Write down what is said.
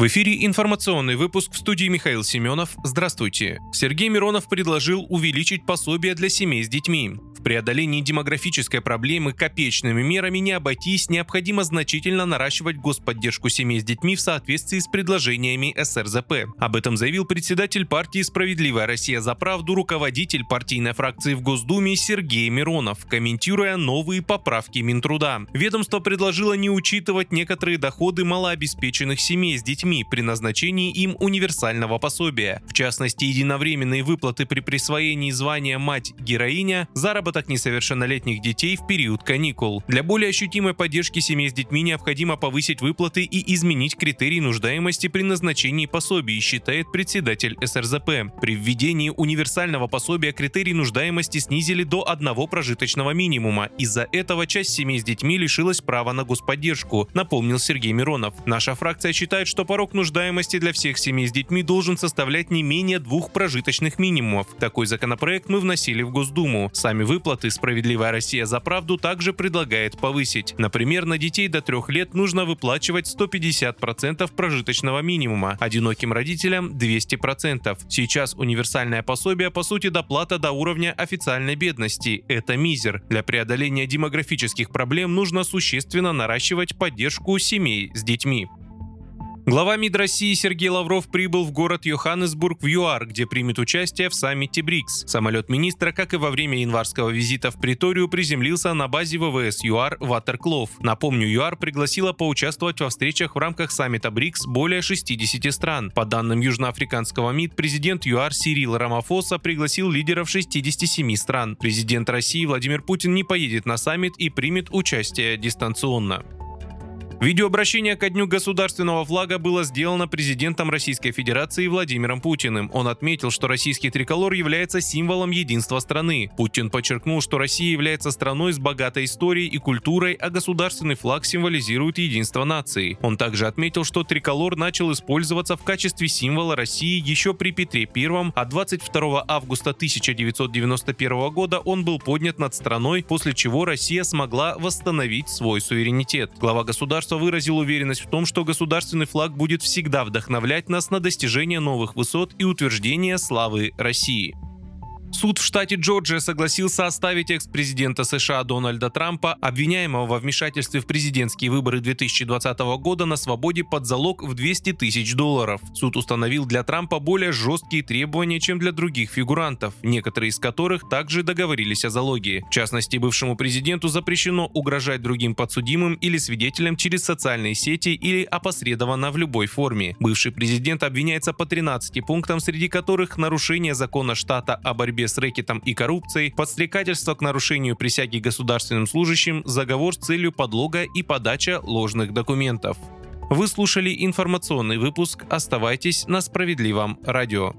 В эфире информационный выпуск в студии Михаил Семенов. Здравствуйте. Сергей Миронов предложил увеличить пособие для семей с детьми. В преодолении демографической проблемы копеечными мерами не обойтись, необходимо значительно наращивать господдержку семей с детьми в соответствии с предложениями СРЗП. Об этом заявил председатель партии «Справедливая Россия за правду» руководитель партийной фракции в Госдуме Сергей Миронов, комментируя новые поправки Минтруда. Ведомство предложило не учитывать некоторые доходы малообеспеченных семей с детьми при назначении им универсального пособия. В частности, единовременные выплаты при присвоении звания «мать-героиня», заработок несовершеннолетних детей в период каникул. Для более ощутимой поддержки семей с детьми необходимо повысить выплаты и изменить критерии нуждаемости при назначении пособий, считает председатель СРЗП. При введении универсального пособия критерии нуждаемости снизили до одного прожиточного минимума. Из-за этого часть семей с детьми лишилась права на господдержку, напомнил Сергей Миронов. Наша фракция считает, что порог нуждаемости для всех семей с детьми должен составлять не менее двух прожиточных минимумов. Такой законопроект мы вносили в Госдуму. Сами выплаты «Справедливая Россия за правду» также предлагает повысить. Например, на детей до трех лет нужно выплачивать 150% прожиточного минимума, одиноким родителям 200%. Сейчас универсальное пособие по сути доплата до уровня официальной бедности. Это мизер. Для преодоления демографических проблем нужно существенно наращивать поддержку семей с детьми. Глава МИД России Сергей Лавров прибыл в город Йоханнесбург в ЮАР, где примет участие в саммите БРИКС. Самолет министра, как и во время январского визита в Приторию, приземлился на базе ВВС ЮАР Ватерклов. Напомню, ЮАР пригласила поучаствовать во встречах в рамках саммита БРИКС более 60 стран. По данным южноафриканского МИД, президент ЮАР Сирил Рамафоса пригласил лидеров 67 стран. Президент России Владимир Путин не поедет на саммит и примет участие дистанционно. Видеообращение ко Дню государственного флага было сделано президентом Российской Федерации Владимиром Путиным. Он отметил, что российский триколор является символом единства страны. Путин подчеркнул, что Россия является страной с богатой историей и культурой, а государственный флаг символизирует единство нации. Он также отметил, что триколор начал использоваться в качестве символа России еще при Петре I, а 22 августа 1991 года он был поднят над страной, после чего Россия смогла восстановить свой суверенитет. Глава государства государства выразил уверенность в том, что государственный флаг будет всегда вдохновлять нас на достижение новых высот и утверждение славы России. Суд в штате Джорджия согласился оставить экс-президента США Дональда Трампа, обвиняемого во вмешательстве в президентские выборы 2020 года, на свободе под залог в 200 тысяч долларов. Суд установил для Трампа более жесткие требования, чем для других фигурантов, некоторые из которых также договорились о залоге. В частности, бывшему президенту запрещено угрожать другим подсудимым или свидетелям через социальные сети или опосредованно в любой форме. Бывший президент обвиняется по 13 пунктам, среди которых нарушение закона штата о борьбе борьбе с рэкетом и коррупцией, подстрекательство к нарушению присяги государственным служащим, заговор с целью подлога и подача ложных документов. Вы слушали информационный выпуск. Оставайтесь на справедливом радио.